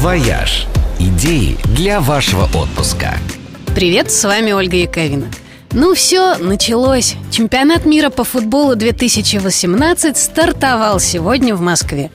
«Вояж». Идеи для вашего отпуска. Привет, с вами Ольга Яковина. Ну все, началось. Чемпионат мира по футболу 2018 стартовал сегодня в Москве.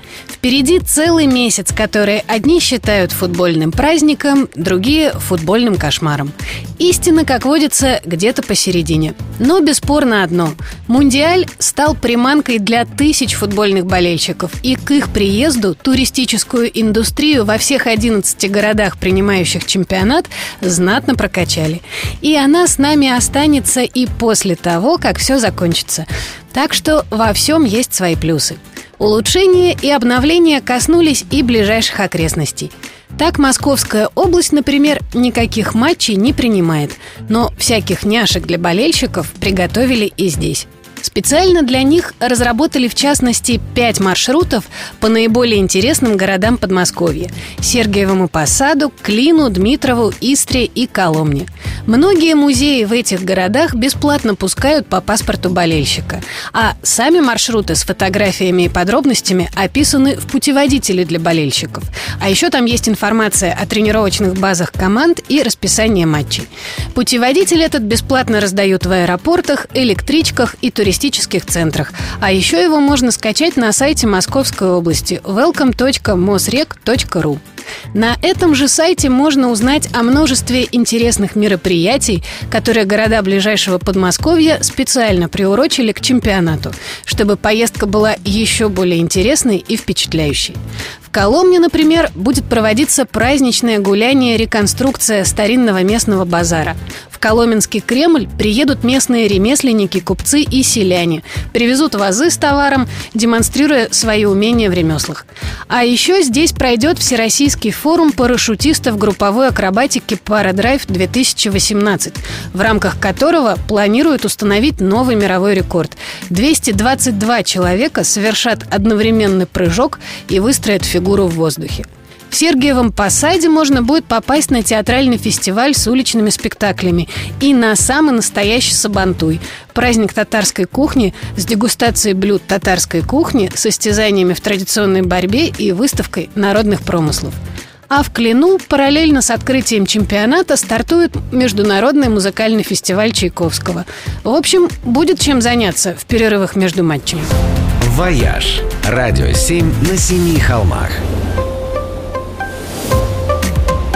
Впереди целый месяц, который одни считают футбольным праздником, другие – футбольным кошмаром. Истина, как водится, где-то посередине. Но бесспорно одно – Мундиаль стал приманкой для тысяч футбольных болельщиков, и к их приезду туристическую индустрию во всех 11 городах, принимающих чемпионат, знатно прокачали. И она с нами останется и после того, как все закончится. Так что во всем есть свои плюсы. Улучшения и обновления коснулись и ближайших окрестностей. Так Московская область, например, никаких матчей не принимает, но всяких няшек для болельщиков приготовили и здесь. Специально для них разработали, в частности, пять маршрутов по наиболее интересным городам Подмосковья – Сергиевому Посаду, Клину, Дмитрову, Истре и Коломне. Многие музеи в этих городах бесплатно пускают по паспорту болельщика, а сами маршруты с фотографиями и подробностями описаны в путеводителе для болельщиков. А еще там есть информация о тренировочных базах команд и расписание матчей. Путеводитель этот бесплатно раздают в аэропортах, электричках и туристических туристических центрах. А еще его можно скачать на сайте Московской области welcome.mosrec.ru. На этом же сайте можно узнать о множестве интересных мероприятий, которые города ближайшего Подмосковья специально приурочили к чемпионату, чтобы поездка была еще более интересной и впечатляющей. Коломне, например, будет проводиться праздничное гуляние реконструкция старинного местного базара. В Коломенский Кремль приедут местные ремесленники, купцы и селяне. Привезут вазы с товаром, демонстрируя свои умения в ремеслах. А еще здесь пройдет Всероссийский форум парашютистов групповой акробатики «Парадрайв-2018», в рамках которого планируют установить новый мировой рекорд. 222 человека совершат одновременный прыжок и выстроят фигуру в воздухе. В Сергиевом Посаде можно будет попасть на театральный фестиваль с уличными спектаклями и на самый настоящий Сабантуй – праздник татарской кухни с дегустацией блюд татарской кухни, состязаниями в традиционной борьбе и выставкой народных промыслов. А в Клину параллельно с открытием чемпионата стартует Международный музыкальный фестиваль Чайковского. В общем, будет чем заняться в перерывах между матчами. «Вояж» – радио 7 на семи холмах.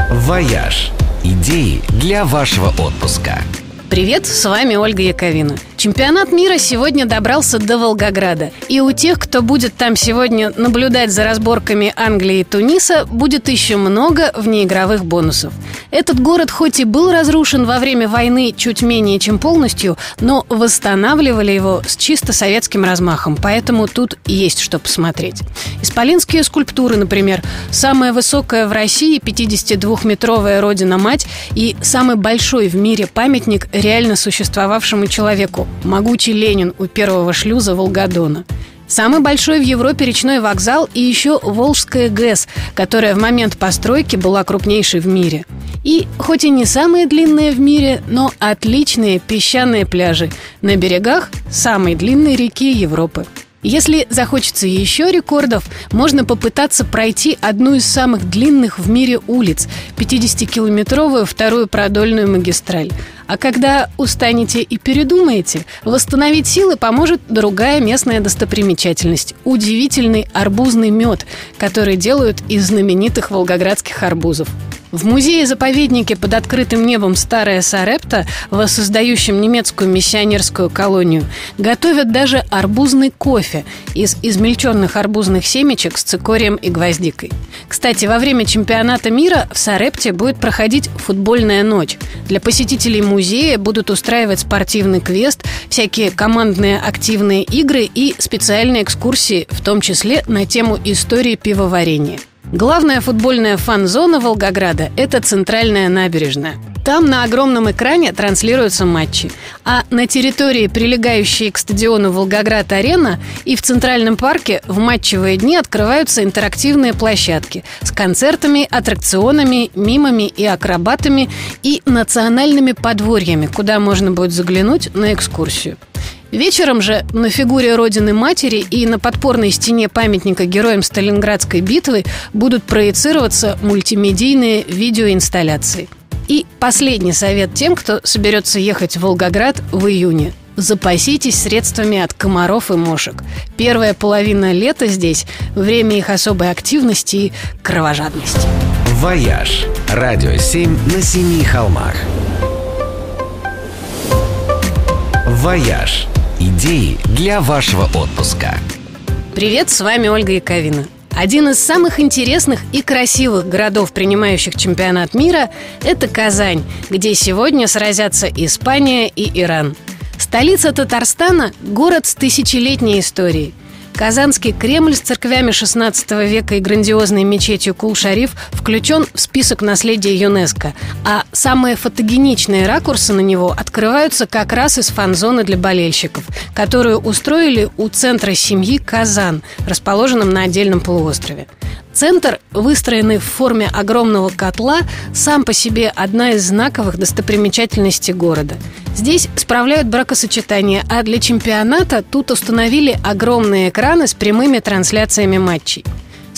«Вояж» – идеи для вашего отпуска. Привет, с вами Ольга Яковина. Чемпионат мира сегодня добрался до Волгограда. И у тех, кто будет там сегодня наблюдать за разборками Англии и Туниса, будет еще много внеигровых бонусов. Этот город хоть и был разрушен во время войны чуть менее чем полностью, но восстанавливали его с чисто советским размахом, поэтому тут есть что посмотреть. Исполинские скульптуры, например, самая высокая в России 52-метровая Родина-Мать и самый большой в мире памятник реально существовавшему человеку Могучий Ленин у первого шлюза Волгодона. Самый большой в Европе речной вокзал и еще Волжская ГЭС, которая в момент постройки была крупнейшей в мире. И хоть и не самые длинные в мире, но отличные песчаные пляжи на берегах самой длинной реки Европы – если захочется еще рекордов, можно попытаться пройти одну из самых длинных в мире улиц – 50-километровую вторую продольную магистраль. А когда устанете и передумаете, восстановить силы поможет другая местная достопримечательность – удивительный арбузный мед, который делают из знаменитых волгоградских арбузов. В музее-заповеднике под открытым небом Старая Сарепта, воссоздающем немецкую миссионерскую колонию, готовят даже арбузный кофе из измельченных арбузных семечек с цикорием и гвоздикой. Кстати, во время чемпионата мира в Сарепте будет проходить футбольная ночь. Для посетителей музея будут устраивать спортивный квест, всякие командные активные игры и специальные экскурсии, в том числе на тему истории пивоварения. Главная футбольная фан-зона Волгограда – это центральная набережная. Там на огромном экране транслируются матчи. А на территории, прилегающей к стадиону «Волгоград-Арена» и в Центральном парке в матчевые дни открываются интерактивные площадки с концертами, аттракционами, мимами и акробатами и национальными подворьями, куда можно будет заглянуть на экскурсию. Вечером же на фигуре Родины Матери и на подпорной стене памятника героям Сталинградской битвы будут проецироваться мультимедийные видеоинсталляции. И последний совет тем, кто соберется ехать в Волгоград в июне. Запаситесь средствами от комаров и мошек. Первая половина лета здесь – время их особой активности и кровожадности. «Вояж» – радио 7 на семи холмах. «Вояж» – идеи для вашего отпуска. Привет, с вами Ольга Яковина. Один из самых интересных и красивых городов, принимающих чемпионат мира, это Казань, где сегодня сразятся Испания и Иран. Столица Татарстана – город с тысячелетней историей. Казанский Кремль с церквями XVI века и грандиозной мечетью Кул-Шариф включен в список наследия ЮНЕСКо, а самые фотогеничные ракурсы на него открываются как раз из фан-зоны для болельщиков, которую устроили у центра семьи «Казан», расположенном на отдельном полуострове. Центр, выстроенный в форме огромного котла, сам по себе одна из знаковых достопримечательностей города. Здесь справляют бракосочетание, а для чемпионата тут установили огромные экраны с прямыми трансляциями матчей.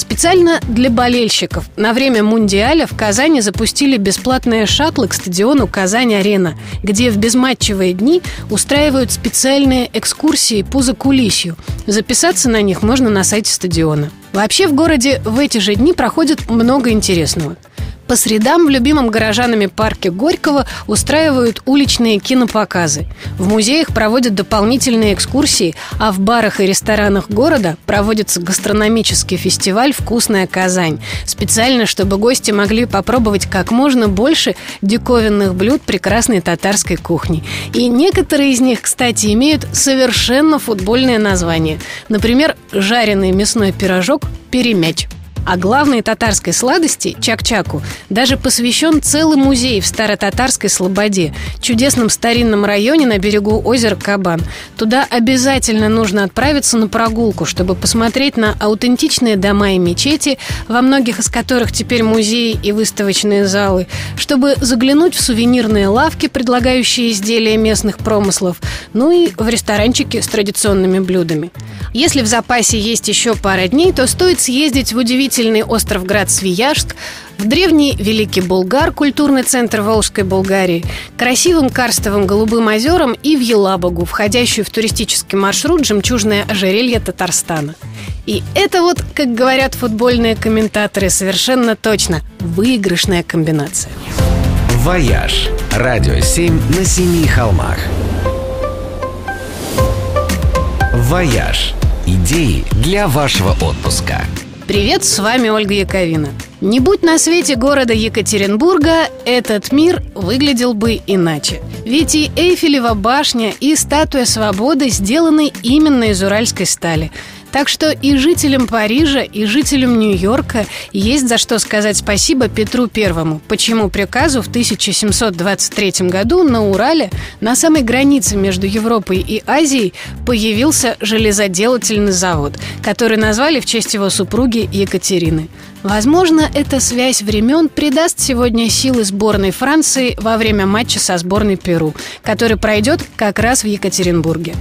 Специально для болельщиков на время Мундиаля в Казани запустили бесплатные шаттлы к стадиону «Казань-Арена», где в безматчевые дни устраивают специальные экскурсии по закулисью. Записаться на них можно на сайте стадиона. Вообще в городе в эти же дни проходит много интересного – по средам в любимом горожанами парке Горького устраивают уличные кинопоказы. В музеях проводят дополнительные экскурсии, а в барах и ресторанах города проводится гастрономический фестиваль «Вкусная Казань». Специально, чтобы гости могли попробовать как можно больше диковинных блюд прекрасной татарской кухни. И некоторые из них, кстати, имеют совершенно футбольное название. Например, жареный мясной пирожок «Перемяч». А главной татарской сладости, чак-чаку, даже посвящен целый музей в Старо-Татарской Слободе, чудесном старинном районе на берегу озера Кабан. Туда обязательно нужно отправиться на прогулку, чтобы посмотреть на аутентичные дома и мечети, во многих из которых теперь музеи и выставочные залы, чтобы заглянуть в сувенирные лавки, предлагающие изделия местных промыслов, ну и в ресторанчики с традиционными блюдами. Если в запасе есть еще пара дней, то стоит съездить в удивительный остров Град Свияжск, в древний Великий Булгар, культурный центр Волжской Болгарии, красивым карстовым голубым озерам и в Елабугу, входящую в туристический маршрут «Жемчужное ожерелье Татарстана». И это вот, как говорят футбольные комментаторы, совершенно точно выигрышная комбинация. «Вояж» – радио 7 на семи холмах. «Вояж» Идеи для вашего отпуска. Привет, с вами Ольга Яковина. Не будь на свете города Екатеринбурга, этот мир выглядел бы иначе. Ведь и Эйфелева башня, и статуя свободы сделаны именно из уральской стали – так что и жителям Парижа, и жителям Нью-Йорка есть за что сказать спасибо Петру Первому, почему приказу в 1723 году на Урале, на самой границе между Европой и Азией, появился железоделательный завод, который назвали в честь его супруги Екатерины. Возможно, эта связь времен придаст сегодня силы сборной Франции во время матча со сборной Перу, который пройдет как раз в Екатеринбурге.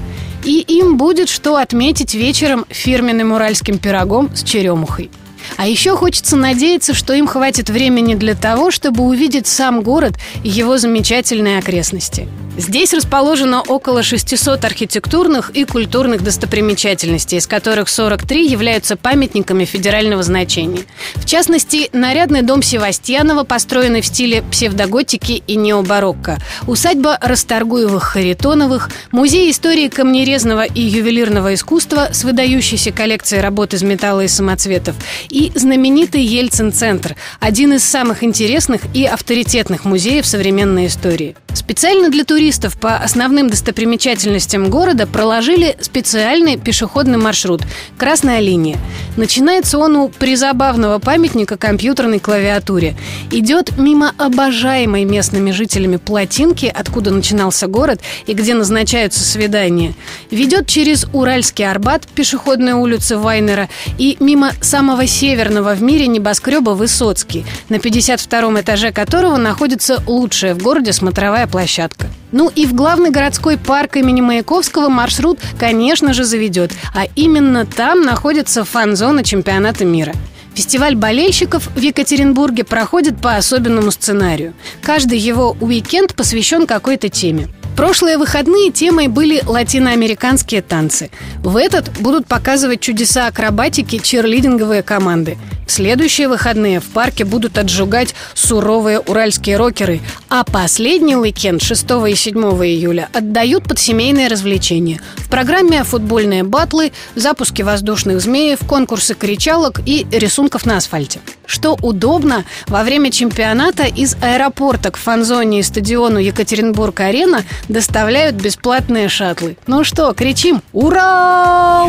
И им будет что отметить вечером фирменным уральским пирогом с черемухой. А еще хочется надеяться, что им хватит времени для того, чтобы увидеть сам город и его замечательные окрестности – Здесь расположено около 600 архитектурных и культурных достопримечательностей, из которых 43 являются памятниками федерального значения. В частности, нарядный дом Севастьянова, построенный в стиле псевдоготики и необарокко, усадьба Расторгуевых-Харитоновых, музей истории камнерезного и ювелирного искусства с выдающейся коллекцией работ из металла и самоцветов и знаменитый Ельцин-центр, один из самых интересных и авторитетных музеев современной истории. Специально для туристов по основным достопримечательностям города проложили специальный пешеходный маршрут «Красная линия». Начинается он у призабавного памятника компьютерной клавиатуре. Идет мимо обожаемой местными жителями плотинки, откуда начинался город и где назначаются свидания. Ведет через Уральский Арбат, пешеходные улицы Вайнера, и мимо самого северного в мире небоскреба Высоцкий, на 52 этаже которого находится лучшая в городе смотровая игровая площадка. Ну и в главный городской парк имени Маяковского маршрут, конечно же, заведет. А именно там находится фан-зона чемпионата мира. Фестиваль болельщиков в Екатеринбурге проходит по особенному сценарию. Каждый его уикенд посвящен какой-то теме. Прошлые выходные темой были латиноамериканские танцы. В этот будут показывать чудеса акробатики черлидинговые команды. В следующие выходные в парке будут отжигать суровые уральские рокеры, а последний уикенд 6 и 7 июля отдают под семейные развлечения. В программе футбольные батлы, запуски воздушных змеев, конкурсы кричалок и рисунков на асфальте. Что удобно, во время чемпионата из аэропорта к фан-зоне и стадиону Екатеринбург-Арена доставляют бесплатные шаттлы. Ну что, кричим «Ура!»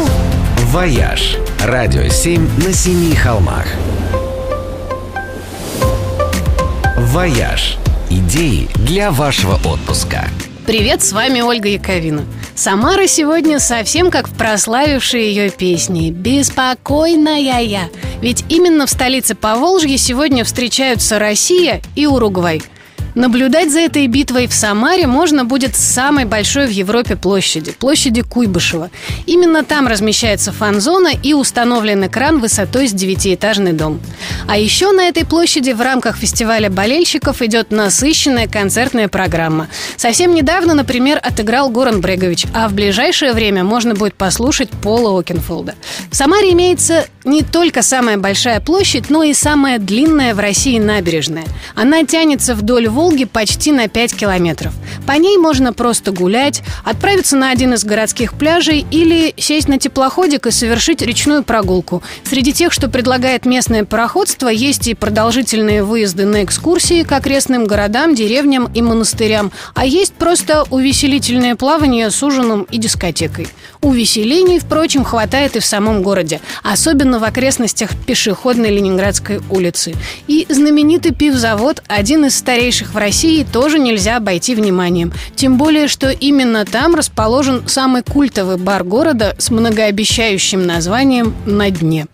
«Вояж» – радио 7 на семи холмах. «Вояж» – идеи для вашего отпуска. Привет, с вами Ольга Яковина. Самара сегодня совсем как в прославившей ее песне «Беспокойная я». Ведь именно в столице Поволжья сегодня встречаются Россия и Уругвай – Наблюдать за этой битвой в Самаре можно будет с самой большой в Европе площади – площади Куйбышева. Именно там размещается фан-зона и установлен экран высотой с девятиэтажный дом. А еще на этой площади в рамках фестиваля болельщиков идет насыщенная концертная программа. Совсем недавно, например, отыграл Горан Брегович, а в ближайшее время можно будет послушать Пола Окенфолда. В Самаре имеется не только самая большая площадь, но и самая длинная в России набережная. Она тянется вдоль Волги почти на 5 километров. По ней можно просто гулять, отправиться на один из городских пляжей или сесть на теплоходик и совершить речную прогулку. Среди тех, что предлагает местное пароходство, есть и продолжительные выезды на экскурсии к окрестным городам, деревням и монастырям, а есть просто увеселительное плавание с ужином и дискотекой. Увеселений, впрочем, хватает и в самом городе, особенно в окрестностях пешеходной Ленинградской улицы. И знаменитый пивзавод, один из старейших в России тоже нельзя обойти вниманием. Тем более, что именно там расположен самый культовый бар города с многообещающим названием «На дне».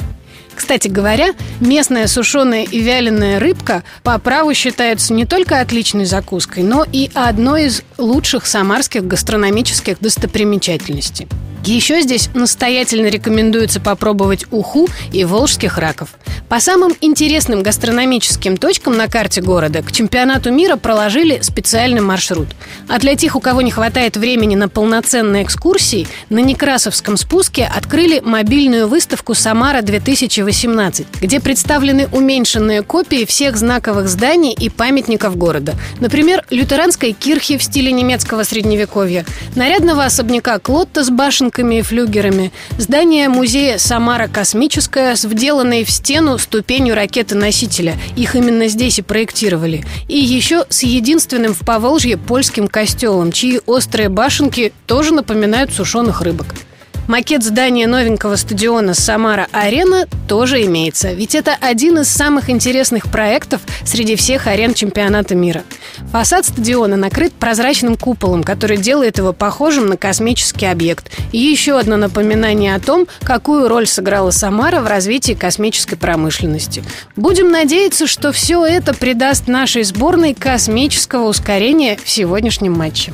Кстати говоря, местная сушеная и вяленая рыбка по праву считается не только отличной закуской, но и одной из лучших самарских гастрономических достопримечательностей. Еще здесь настоятельно рекомендуется попробовать уху и волжских раков. По самым интересным гастрономическим точкам на карте города к чемпионату мира проложили специальный маршрут. А для тех, у кого не хватает времени на полноценные экскурсии, на Некрасовском спуске открыли мобильную выставку «Самара-2018», где представлены уменьшенные копии всех знаковых зданий и памятников города. Например, лютеранской кирхи в стиле немецкого средневековья, нарядного особняка Клотта с башенками и флюгерами, здание музея «Самара космическая» с вделанной в стену ступенью ракеты-носителя. Их именно здесь и проектировали. И еще с единственным в Поволжье польским костелом, чьи острые башенки тоже напоминают сушеных рыбок. Макет здания новенького стадиона «Самара-Арена» тоже имеется, ведь это один из самых интересных проектов среди всех арен чемпионата мира. Фасад стадиона накрыт прозрачным куполом, который делает его похожим на космический объект. И еще одно напоминание о том, какую роль сыграла Самара в развитии космической промышленности. Будем надеяться, что все это придаст нашей сборной космического ускорения в сегодняшнем матче.